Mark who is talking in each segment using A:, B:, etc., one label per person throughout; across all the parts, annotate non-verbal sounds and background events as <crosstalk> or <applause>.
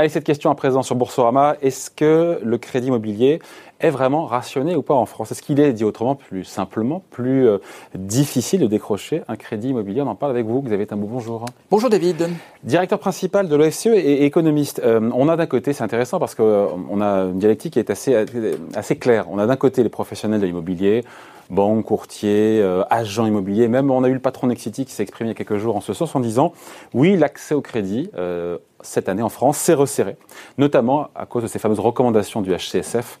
A: Allez, cette question à présent sur Boursorama. Est-ce que le crédit immobilier est vraiment rationné ou pas en France? Est-ce qu'il est, dit autrement, plus simplement, plus euh, difficile de décrocher un crédit immobilier? On en parle avec vous, Xavier Tambou. Bonjour.
B: Bonjour David.
A: Directeur principal de l'OFCE et économiste. Euh, on a d'un côté, c'est intéressant parce qu'on euh, a une dialectique qui est assez, assez claire. On a d'un côté les professionnels de l'immobilier, banques, courtiers, agents immobiliers. Même on a eu le patron Nexity qui s'est exprimé il y a quelques jours en ce sens en disant oui, l'accès au crédit cette année en France s'est resserré, notamment à cause de ces fameuses recommandations du HCSF,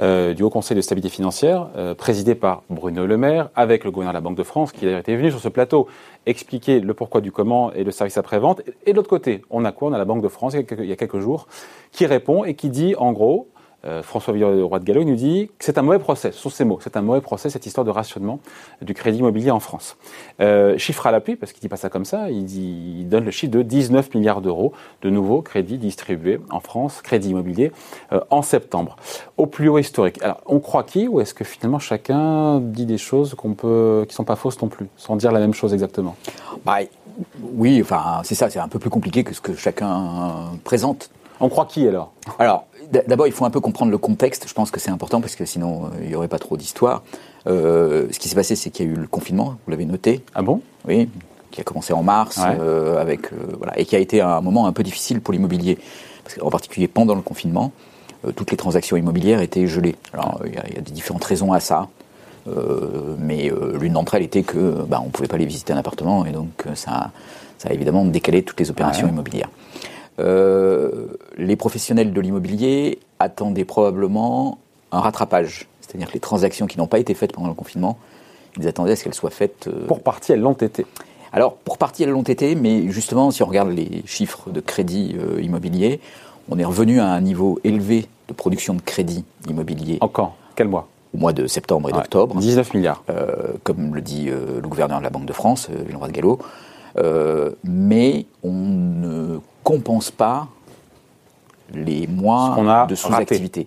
A: euh, du Haut Conseil de stabilité financière, euh, présidé par Bruno Le Maire, avec le gouverneur de la Banque de France, qui a été venu sur ce plateau expliquer le pourquoi du comment et le service après-vente. Et de l'autre côté, on a quoi? On a la Banque de France, il y a quelques jours, qui répond et qui dit, en gros, euh, François Villeroy de Gallo nous dit que c'est un mauvais procès, ce sont ces mots, c'est un mauvais procès cette histoire de rationnement du crédit immobilier en France. Euh, chiffre à l'appui, parce qu'il dit pas ça comme ça, il, il donne le chiffre de 19 milliards d'euros de nouveaux crédits distribués en France, crédit immobilier, euh, en septembre, au plus haut historique. Alors, on croit qui ou est-ce que finalement chacun dit des choses qu'on peut, qui sont pas fausses non plus, sans dire la même chose exactement?
B: Bah, Oui, enfin, c'est ça, c'est un peu plus compliqué que ce que chacun présente.
A: On croit qui alors
B: Alors, D'abord, il faut un peu comprendre le contexte. Je pense que c'est important parce que sinon, euh, il n'y aurait pas trop d'histoire. Euh, ce qui s'est passé, c'est qu'il y a eu le confinement, vous l'avez noté.
A: Ah bon?
B: Oui, qui a commencé en mars, euh, avec, voilà, et qui a été un moment un peu difficile pour l'immobilier. Parce qu'en particulier pendant le confinement, toutes les transactions immobilières étaient gelées. Alors, il y, a, des différentes raisons à ça. mais l'une d'entre elles était que bah, on ne pouvait pas aller visiter un appartement et donc ça, ça a évidemment décalé toutes les opérations immobilières. Euh, les professionnels de l'immobilier attendaient probablement un rattrapage. C'est-à-dire que les transactions qui n'ont pas été faites pendant le confinement, ils attendaient à ce qu'elles soient faites.
A: Euh, pour partie, elles l'ont été.
B: Alors, pour partie, elles l'ont été, mais justement, si on regarde les chiffres de crédit euh, immobilier, on est revenu à un niveau élevé de production de crédit immobilier.
A: Encore Quel mois?
B: Au mois de septembre et d'octobre.
A: 19 milliards.
B: comme le dit le gouverneur de la Banque de France, Villeroy de Gallo. Mais on ne compense pas les mois de sous-activité.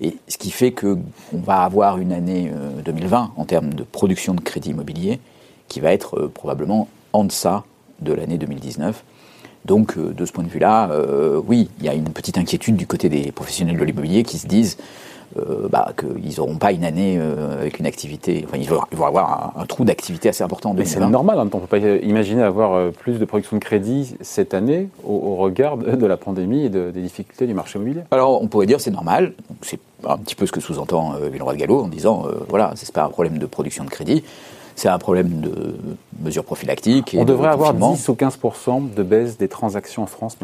B: Et ce qui fait qu'on va avoir une année 2020 euh, en termes de production de crédit immobilier qui va être euh, probablement en deçà de l'année 2019. Donc, euh, de ce point de vue-là, oui, il y a une petite inquiétude du côté des professionnels de l'immobilier qui se disent euh, bah, qu'ils n'auront pas une année euh, avec une activité. Enfin, ils vont, avoir un, trou d'activité assez important.
A: Mais c'est normal, hein, on ne peut pas imaginer avoir euh, plus de production de crédit cette année au, regard de, la pandémie et des difficultés du marché immobilier.
B: Alors, on pourrait dire c'est normal. C'est un petit peu ce que sous-entend Villeroy de Gallo en disant voilà, c'est pas un problème de production de crédit. C'est un problème de mesures prophylactiques.
A: on devrait avoir 10 ou 15% de baisse des transactions en France,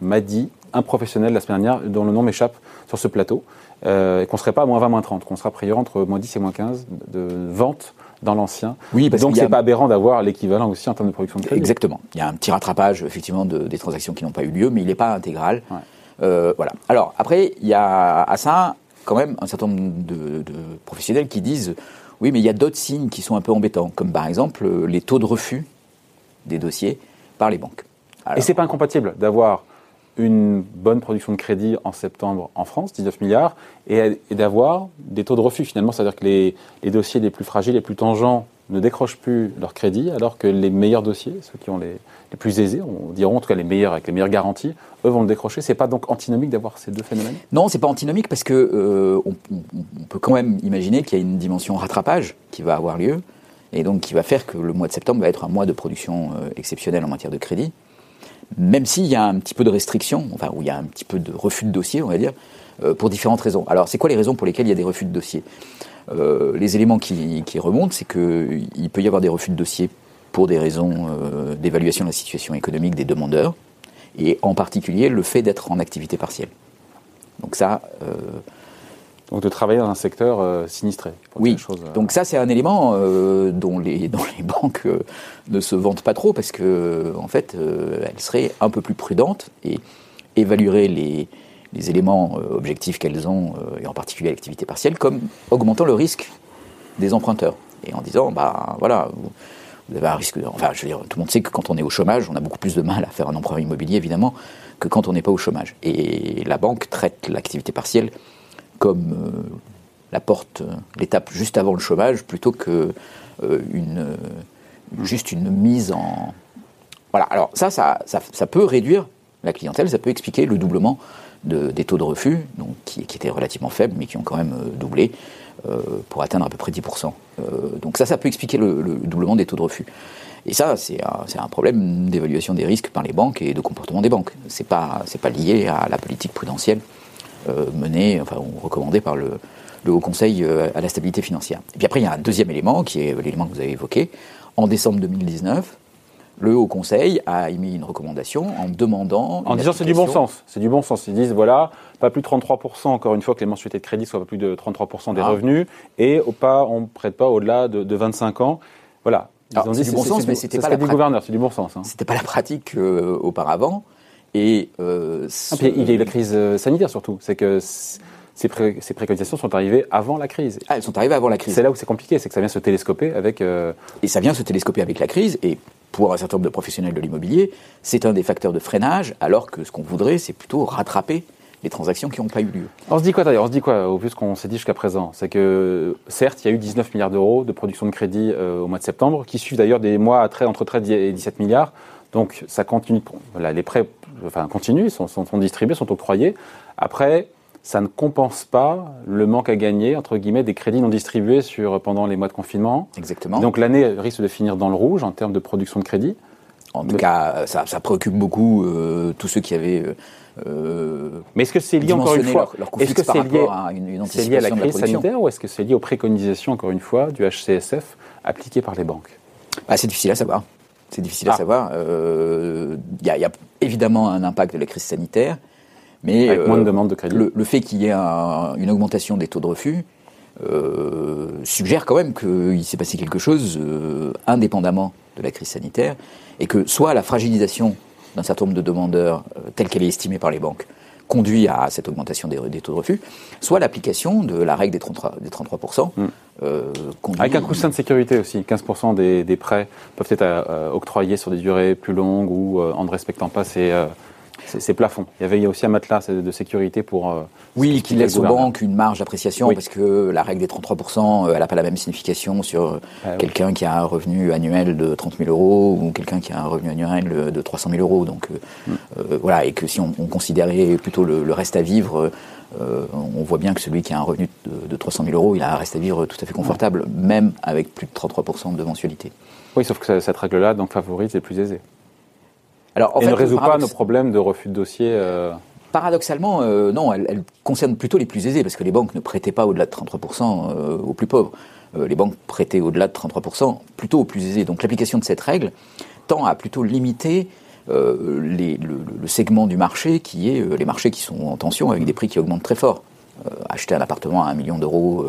A: m'a dit un professionnel la semaine dernière, dont le nom m'échappe sur ce plateau euh, et qu'on ne serait pas à moins 20, moins 30, qu'on sera a priori entre moins 10 et moins 15 de ventes dans l'ancien.
B: Oui, parce
A: Donc c'est pas aberrant d'avoir l'équivalent aussi en termes de production de crédit.
B: Exactement. Il y a un petit rattrapage effectivement de, des transactions qui n'ont pas eu lieu, mais il n'est pas intégral. Euh, voilà. Alors après, il y a à ça quand même un certain nombre de, de professionnels qui disent oui, mais il y a d'autres signes qui sont un peu embêtants, comme par exemple euh, les taux de refus des dossiers par les banques.
A: Alors, et c'est pas incompatible d'avoir une bonne production de crédit en septembre en France, 19 milliards, et, d'avoir des taux de refus finalement, c'est-à-dire que les, dossiers les plus fragiles, les plus tangents ne décrochent plus leur crédit, alors que les meilleurs dossiers, ceux qui ont les, plus aisés, on diront en tout cas les meilleurs avec les meilleures garanties, eux vont le décrocher. C'est pas donc antinomique d'avoir ces deux phénomènes?
B: Non, c'est pas antinomique parce que euh, on, peut quand même imaginer qu'il y a une dimension rattrapage qui va avoir lieu et donc qui va faire que le mois de septembre va être un mois de production euh, exceptionnelle en matière de crédit même s'il y a un petit peu de restriction, enfin, où il y a un petit peu de refus de dossier, on va dire, euh, pour différentes raisons. Alors, c'est quoi les raisons pour lesquelles il y a des refus de dossier? Euh, Les éléments qui, remontent, c'est qu'il peut y avoir des refus de dossier pour des raisons euh, d'évaluation de la situation économique des demandeurs, et en particulier le fait d'être en activité partielle. Donc ça,
A: donc de travailler dans un secteur euh, sinistré.
B: Oui. Euh, Donc ça c'est un élément euh, dont, les, <laughs> dont les banques ne se vantent pas trop parce que en fait elles seraient un peu plus prudentes et évalueraient les, les éléments objectifs qu'elles ont et en particulier l'activité partielle comme augmentant le risque des emprunteurs et en disant bah voilà vous, avez un risque enfin je veux dire tout le monde sait que quand on est au chômage on a beaucoup plus de mal à faire un emprunt immobilier évidemment que quand on n'est pas au chômage et la banque traite l'activité partielle comme euh, porte, l'étape juste avant le chômage, plutôt que une, juste une mise en. Voilà, alors ça ça, peut réduire la clientèle, ça peut expliquer le doublement de, des taux de refus, donc, qui, étaient relativement faibles, mais qui ont quand même doublé pour atteindre à peu près 10%. donc ça, ça peut expliquer le, le doublement des taux de refus. Et ça, c'est un, problème d'évaluation des risques par les banques et de comportement des banques. Pas, c'est pas lié à la politique prudentielle euh, menée, enfin, ou recommandée par le, le Haut Conseil euh, à la stabilité financière. Et puis après, il y a un deuxième élément qui est l'élément que vous avez évoqué. En décembre 2019, le Haut Conseil a émis une recommandation en demandant.
A: En disant c'est du bon sens. C'est du bon sens. Ils disent voilà, pas plus de 33%, encore une fois, que les mensualités de crédit soient pas plus de 33% des ah. revenus, et au pas, on ne prête pas au-delà de, de 25 ans. Voilà,
B: c'est du bon sens, mais c'était pas
A: la gouverneur, c'est du bon sens. Hein.
B: C'était pas la pratique euh, auparavant. Et
A: euh, ah, il y a eu la crise euh, sanitaire surtout. C'est que ces, préconisations sont arrivées avant la crise.
B: Ah, elles sont arrivées avant la crise.
A: C'est là où c'est compliqué, c'est que ça vient se télescoper avec.
B: Et ça vient se télescoper avec la crise. Et pour un certain nombre de professionnels de l'immobilier, c'est un des facteurs de freinage, alors que ce qu'on voudrait, c'est plutôt rattraper les transactions qui n'ont pas eu lieu.
A: On se dit quoi d'ailleurs? On se dit quoi au ce qu'on s'est dit jusqu'à présent? C'est que certes, il y a eu 19 milliards d'euros de production de crédit euh, au mois de septembre, qui suivent d'ailleurs des mois à entre 13 et 17 milliards. Donc ça continue. Voilà, les prêts, enfin continuent, sont, sont, distribués, sont octroyés. Après, ça ne compense pas le manque à gagner entre guillemets des crédits non distribués sur pendant les mois de confinement.
B: Exactement.
A: Donc l'année risque de finir dans le rouge en termes de production de crédit.
B: En tout cas, ça, préoccupe beaucoup euh, tous ceux qui avaient euh,
A: euh, Mais est-ce que c'est lié encore une fois Est-ce que c'est lié, à, une, lié à la crise sanitaire ou est-ce que c'est lié aux préconisations encore une fois du HCSF appliquées par les banques?
B: Ah, C'est difficile à savoir. C'est difficile à ah. savoir. Il euh, y, a évidemment un impact de la crise sanitaire, mais
A: Avec moins de euh, demandes de crédit.
B: Le, fait qu'il y ait une augmentation des taux de refus suggère quand même qu'il s'est passé quelque chose indépendamment de la crise sanitaire et que soit la fragilisation d'un certain nombre de demandeurs, euh, telle qu'elle est estimée par les banques, conduit à cette augmentation des, taux de refus, soit l'application de la règle des 33%. Des 33%
A: mm. euh, Avec un coussin de sécurité aussi, 15% des, prêts peuvent être euh, octroyés sur des durées plus longues ou en ne respectant pas ces, ces plafonds. Il y avait aussi un matelas de sécurité pour. Euh,
B: oui, qui laisse aux banques une marge d'appréciation parce que la règle des 33%, euh, elle n'a pas la même signification sur euh, ah quelqu'un qui a un revenu annuel de 30 000 euros ou quelqu'un qui a un revenu annuel de 300 000 euros. Donc mm. voilà, et que si on, considérait plutôt le, reste à vivre, on voit bien que celui qui a un revenu de, 300 000 euros, il a un reste à vivre tout à fait confortable, même avec plus de 33% de mensualité.
A: Oui, sauf que cette règle-là donc favorise les plus aisés. Alors, en et ne résout pas nos problèmes de refus de dossier euh...
B: Paradoxalement, euh, non, elle, concerne plutôt les plus aisés, parce que les banques ne prêtaient pas au-delà de 33% euh, aux plus pauvres. Les banques prêtaient au-delà de 33% plutôt aux plus aisés. Donc l'application de cette règle tend à plutôt limiter les, le, le, segment du marché qui est les marchés qui sont en tension avec des prix qui augmentent très fort. acheter un appartement à un million d'euros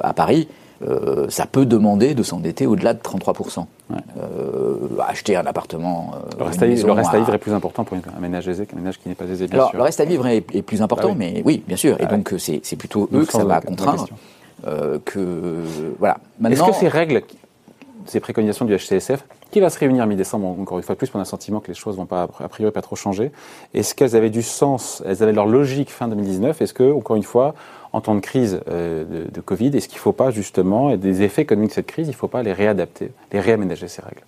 B: à Paris, euh, ça peut demander de s'endetter au-delà de 33%. Euh, acheter un appartement.
A: Euh, le, reste à, vivre est plus important pour un ménage aisé qu'un ménage qui n'est pas aisé, bien
B: Alors, Le reste à vivre est, plus important, bah mais oui, bien sûr. et bah donc, c'est plutôt eux que ça va contraindre. que, voilà.
A: Est-ce que ces règles, ces préconisations du HCSF, qui va se réunir mi-décembre, encore une fois plus, pour un sentiment que les choses vont pas, a priori pas trop changer, est-ce qu'elles avaient du sens, elles avaient leur logique fin 2019 Est-ce que, encore une fois, en temps de crise euh, de, Covid, est-ce qu'il ne faut pas justement, et des effets économiques de cette crise, il ne faut pas les réadapter, les réaménager ces règles?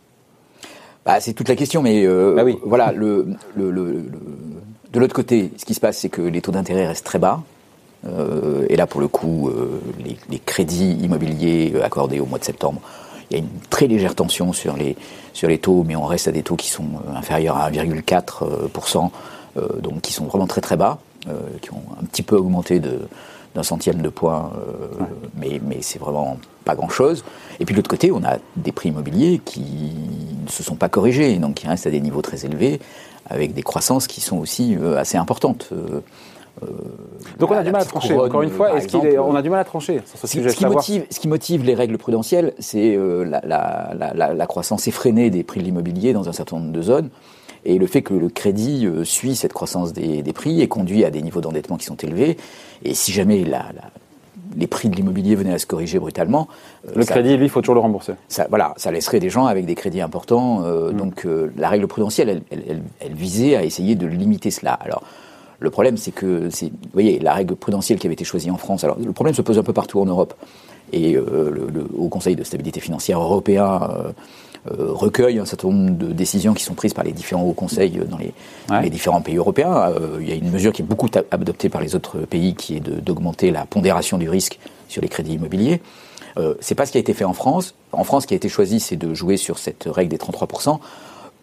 B: Bah, C'est toute la question, mais euh, bah oui. voilà, le, de l'autre côté, ce qui se passe, c'est que les taux d'intérêt restent très bas. Euh, et là, pour le coup, les, crédits immobiliers accordés au mois de septembre, il y a une très légère tension sur les, sur les taux, mais on reste à des taux qui sont inférieurs à 1,4%, donc qui sont vraiment très très bas, qui ont un petit peu augmenté de, d'un centième de point, euh, mais, c'est vraiment pas grand-chose. Et puis de l'autre côté, on a des prix immobiliers qui ne se sont pas corrigés, donc qui restent à des niveaux très élevés, avec des croissances qui sont aussi euh, assez importantes. Euh,
A: donc on a du mal à trancher. Encore une fois, est-ce a du mal à trancher
B: ce, ce, qui motive, ce qui motive les règles prudentielles, c'est la, la, la, la, croissance effrénée des prix de l'immobilier dans un certain nombre de zones et le fait que le crédit euh, suit cette croissance des, prix et conduit à des niveaux d'endettement qui sont élevés. Et si jamais les prix de l'immobilier venaient à se corriger brutalement.
A: Euh, le crédit, lui, il faut toujours le rembourser.
B: Ça, voilà, ça laisserait des gens avec des crédits importants. Euh, mm. Donc la règle prudentielle, elle, visait à essayer de limiter cela. Alors, Le problème, c'est que, vous voyez, la règle prudentielle qui avait été choisie en France, alors le problème se pose un peu partout en Europe. Et euh, le, Haut Conseil de stabilité financière européen euh, euh, recueille un certain nombre de décisions qui sont prises par les différents hauts conseils dans les, les différents pays européens. il y a une mesure qui est beaucoup adoptée par les autres pays, qui est d'augmenter la pondération du risque sur les crédits immobiliers. Euh, c'est pas ce qui a été fait en France. En France, ce qui a été choisi, c'est de jouer sur cette règle des 33%,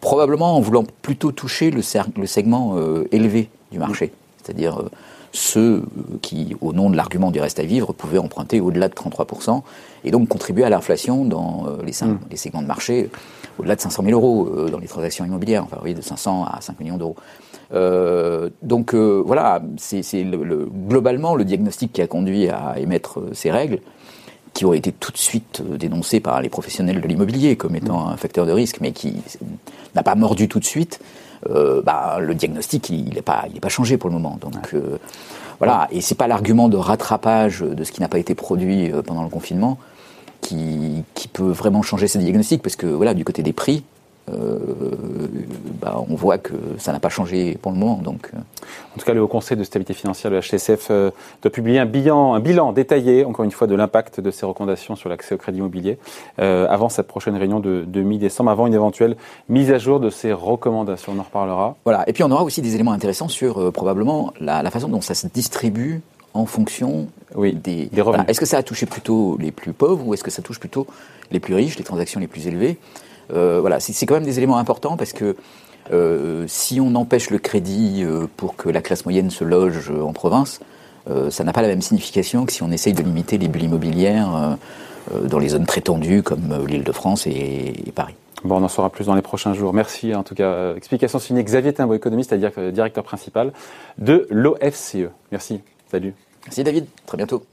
B: probablement en voulant plutôt toucher le, segment euh, élevé du marché, c'est-à-dire euh, ceux qui, au nom de l'argument du reste à vivre, pouvaient emprunter au-delà de 33% et donc contribuer à l'inflation dans les, mm. les, segments de marché au-delà de 500 000 euros dans les transactions immobilières, enfin oui, de 500 à 5 millions d'euros. donc voilà, c'est globalement le diagnostic qui a conduit à émettre ces règles qui ont été tout de suite euh, dénoncés par les professionnels de l'immobilier comme étant un facteur de risque, mais qui n'a pas mordu tout de suite, euh, bah, le diagnostic, il n'est pas, il pas changé pour le moment. Donc euh, voilà, et c'est pas l'argument de rattrapage de ce qui n'a pas été produit pendant le confinement qui, qui peut vraiment changer ce diagnostic, parce que voilà, du côté des prix, euh, bah, on voit que ça n'a pas changé pour le moment. Donc. Euh.
A: En tout cas, le Haut Conseil de stabilité financière, le HCSF, euh, doit publier un bilan, un bilan détaillé, encore une fois, de l'impact de ces recommandations sur l'accès au crédit immobilier avant cette prochaine réunion de, mi-décembre, avant une éventuelle mise à jour de ces recommandations. On en reparlera.
B: Voilà. Et puis, on aura aussi des éléments intéressants sur probablement la, façon dont ça se distribue en fonction
A: oui, des, des revenus.
B: Est-ce que ça a touché plutôt les plus pauvres ou est-ce que ça touche plutôt les plus riches, les transactions les plus élevées? Euh, voilà, c'est quand même des éléments importants parce que euh, si on empêche le crédit euh, pour que la classe moyenne se loge en province, ça n'a pas la même signification que si on essaye de limiter les bulles immobilières dans les zones très tendues comme l'île de France et, Paris.
A: Bon, on en saura plus dans les prochains jours. Merci en tout cas. Explication signée Xavier Timbo, économiste, c'est-à-dire directeur principal de l'OFCE. Merci. Salut.
B: Merci David. Très bientôt.